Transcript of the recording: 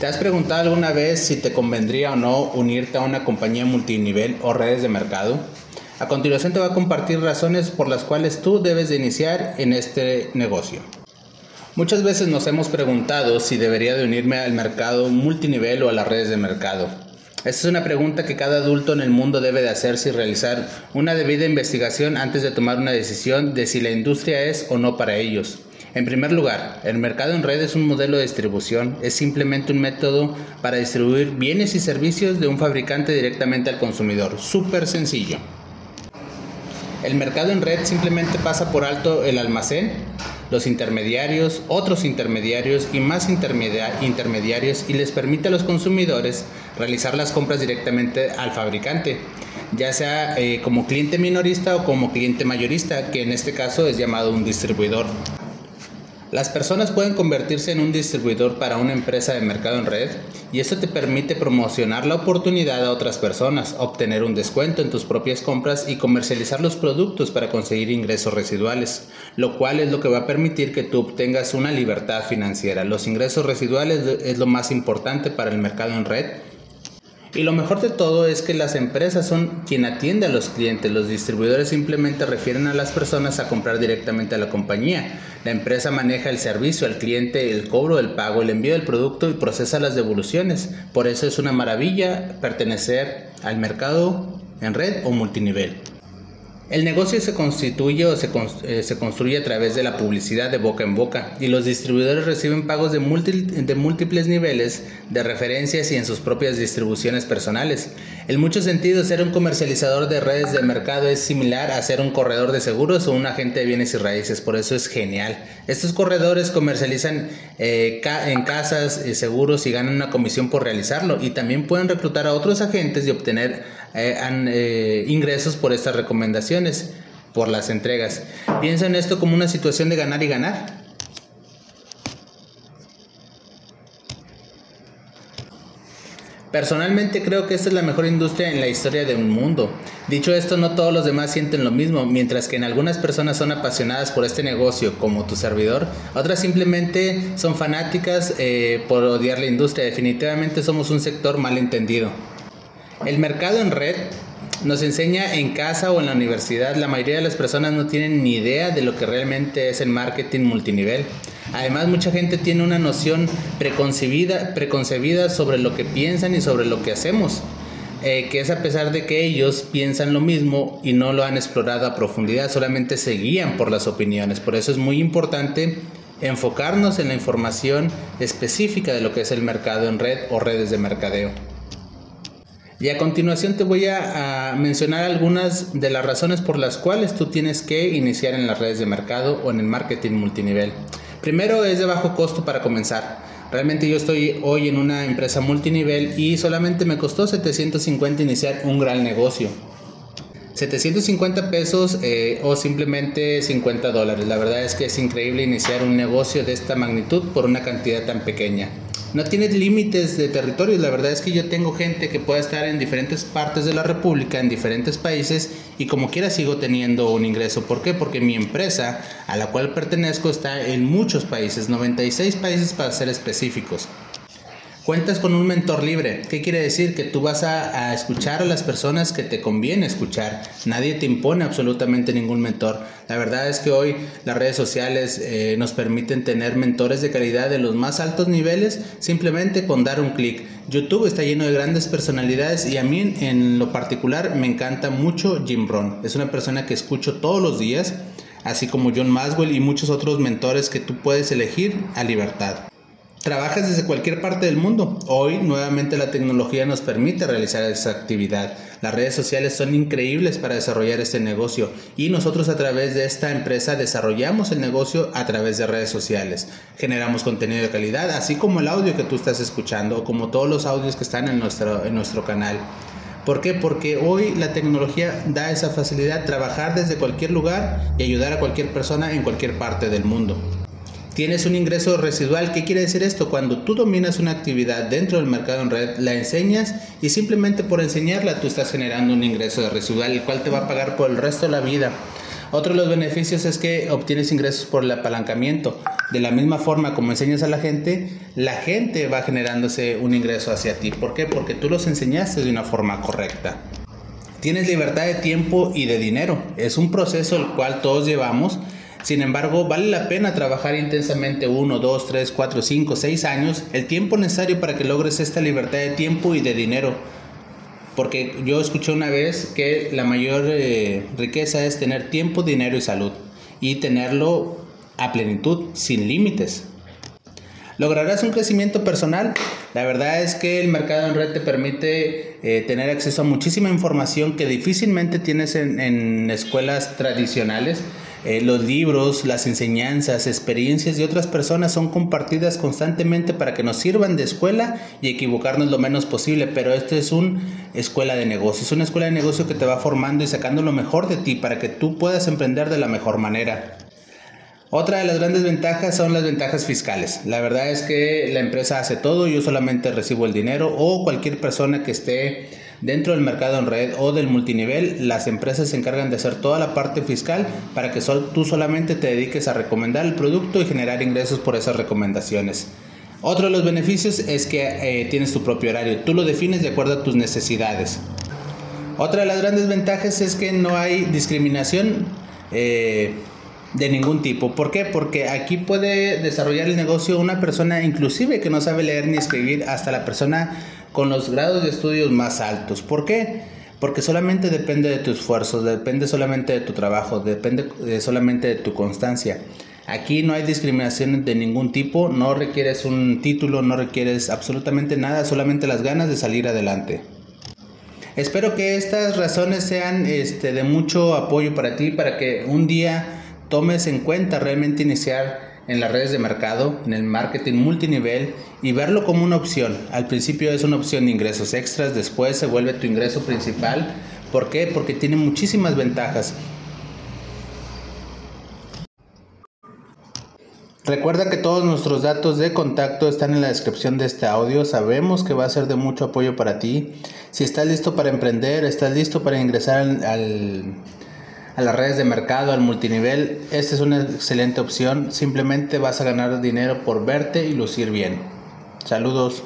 ¿Te has preguntado alguna vez si te convendría o no unirte a una compañía multinivel o redes de mercado? A continuación te voy a compartir razones por las cuales tú debes de iniciar en este negocio. Muchas veces nos hemos preguntado si debería de unirme al mercado multinivel o a las redes de mercado. Esta es una pregunta que cada adulto en el mundo debe de hacerse y realizar una debida investigación antes de tomar una decisión de si la industria es o no para ellos. En primer lugar, el mercado en red es un modelo de distribución, es simplemente un método para distribuir bienes y servicios de un fabricante directamente al consumidor. Súper sencillo. El mercado en red simplemente pasa por alto el almacén, los intermediarios, otros intermediarios y más intermediarios y les permite a los consumidores realizar las compras directamente al fabricante, ya sea eh, como cliente minorista o como cliente mayorista, que en este caso es llamado un distribuidor. Las personas pueden convertirse en un distribuidor para una empresa de mercado en red y esto te permite promocionar la oportunidad a otras personas, obtener un descuento en tus propias compras y comercializar los productos para conseguir ingresos residuales, lo cual es lo que va a permitir que tú obtengas una libertad financiera. Los ingresos residuales es lo más importante para el mercado en red y lo mejor de todo es que las empresas son quien atiende a los clientes, los distribuidores simplemente refieren a las personas a comprar directamente a la compañía. La empresa maneja el servicio al cliente, el cobro del pago, el envío del producto y procesa las devoluciones. Por eso es una maravilla pertenecer al mercado en red o multinivel. El negocio se constituye o eh, se, construye a través de la publicidad de boca en boca y los distribuidores reciben pagos de, de, múltiples niveles de referencias y en sus propias distribuciones personales. En muchos sentidos, ser un comercializador de redes de mercado es similar a ser un corredor de seguros o un agente de bienes y raíces, por eso es genial. Estos corredores comercializan eh, en casas eh, seguros y ganan una comisión por realizarlo y también pueden reclutar a otros agentes y obtener ingresos por estas recomendaciones por las entregas. Piensa en esto como una situación de ganar y ganar. Personalmente creo que esta es la mejor industria en la historia de un mundo. Dicho esto, no todos los demás sienten lo mismo, mientras que en algunas personas son apasionadas por este negocio, como tu servidor, otras simplemente son fanáticas eh, por odiar la industria. Definitivamente somos un sector mal entendido. El mercado en red nos enseña en casa o en la universidad, la mayoría de las personas no tienen ni idea de lo que realmente es el marketing multinivel. Además, mucha gente tiene una noción preconcebida, sobre lo que piensan y sobre lo que hacemos, eh, que es a pesar de que ellos piensan lo mismo y no lo han explorado a profundidad, solamente se guían por las opiniones. Por eso es muy importante enfocarnos en la información específica de lo que es el mercado en red o redes de mercadeo. Y a continuación te voy a, mencionar algunas de las razones por las cuales tú tienes que iniciar en las redes de mercado o en el marketing multinivel. Primero es de bajo costo para comenzar. Realmente yo estoy hoy en una empresa multinivel y solamente me costó 750 iniciar un gran negocio. 750 pesos eh, o simplemente 50 dólares. La verdad es que es increíble iniciar un negocio de esta magnitud por una cantidad tan pequeña no tiene límites de territorios. La verdad es que yo tengo gente que puede estar en diferentes partes de la República, en diferentes países, y como quiera sigo teniendo un ingreso. ¿Por qué? Porque mi empresa a la cual pertenezco está en muchos países, 96 países para ser específicos. Cuentas con un mentor libre. ¿Qué quiere decir? Que tú vas a, escuchar a las personas que te conviene escuchar. Nadie te impone absolutamente ningún mentor. La verdad es que hoy las redes sociales eh, nos permiten tener mentores de calidad de los más altos niveles simplemente con dar un clic. YouTube está lleno de grandes personalidades y a mí en lo particular me encanta mucho Jim Brown. Es una persona que escucho todos los días, así como John Maswell y muchos otros mentores que tú puedes elegir a libertad. Trabajas desde cualquier parte del mundo. Hoy nuevamente la tecnología nos permite realizar esa actividad. Las redes sociales son increíbles para desarrollar este negocio y nosotros a través de esta empresa desarrollamos el negocio a través de redes sociales. Generamos contenido de calidad, así como el audio que tú estás escuchando como todos los audios que están en nuestro, en nuestro canal. ¿Por qué? Porque hoy la tecnología da esa facilidad trabajar desde cualquier lugar y ayudar a cualquier persona en cualquier parte del mundo. Tienes un ingreso residual. ¿Qué quiere decir esto? Cuando tú dominas una actividad dentro del mercado en red, la enseñas y simplemente por enseñarla tú estás generando un ingreso residual, el cual te va a pagar por el resto de la vida. Otro de los beneficios es que obtienes ingresos por el apalancamiento. De la misma forma como enseñas a la gente, la gente va generándose un ingreso hacia ti. ¿Por qué? Porque tú los enseñaste de una forma correcta. Tienes libertad de tiempo y de dinero. Es un proceso el cual todos llevamos. Sin embargo, vale la pena trabajar intensamente uno, dos, tres, cuatro, cinco, seis años, el tiempo necesario para que logres esta libertad de tiempo y de dinero porque yo escuché una vez que la mayor eh, riqueza es tener tiempo, dinero y salud. Y tenerlo a plenitud, sin límites. ¿Lograrás un crecimiento personal? La verdad es que el mercado en red te permite eh, tener acceso a muchísima información que difícilmente tienes en, escuelas tradicionales eh, los libros, las enseñanzas, experiencias de otras personas son compartidas constantemente para que nos sirvan de escuela y equivocarnos lo menos posible, pero esto es una escuela de negocios, una escuela de negocio que te va formando y sacando lo mejor de ti para que tú puedas emprender de la mejor manera. Otra de las grandes ventajas son las ventajas fiscales. La verdad es que la empresa hace todo, yo solamente recibo el dinero o cualquier persona que esté dentro del mercado en red o del multinivel, las empresas se encargan de hacer toda la parte fiscal para que tú solamente te dediques a recomendar el producto y generar ingresos por esas recomendaciones. Otro de los beneficios es que eh, tienes tu propio horario, tú lo defines de acuerdo a tus necesidades. Otra de las grandes ventajas es que no hay discriminación. Eh, de ningún tipo. ¿Por qué? Porque aquí puede desarrollar el negocio una persona inclusive que no sabe leer ni escribir, hasta la persona con los grados de estudios más altos. ¿Por qué? Porque solamente depende de tu esfuerzo, depende solamente de tu trabajo, depende solamente de tu constancia. Aquí no hay discriminación de ningún tipo, no requieres un título, no requieres absolutamente nada, solamente las ganas de salir adelante. Espero que estas razones sean este, de mucho apoyo para ti, para que un día tomes en cuenta realmente iniciar en las redes de mercado, en el marketing multinivel y verlo como una opción. Al principio es una opción de ingresos extras, después se vuelve tu ingreso principal. ¿Por qué? Porque tiene muchísimas ventajas. Recuerda que todos nuestros datos de contacto están en la descripción de este audio. Sabemos que va a ser de mucho apoyo para ti. Si estás listo para emprender, estás listo para ingresar al a las redes de mercado, al multinivel, esta es una excelente opción. Simplemente vas a ganar dinero por verte y lucir bien. Saludos.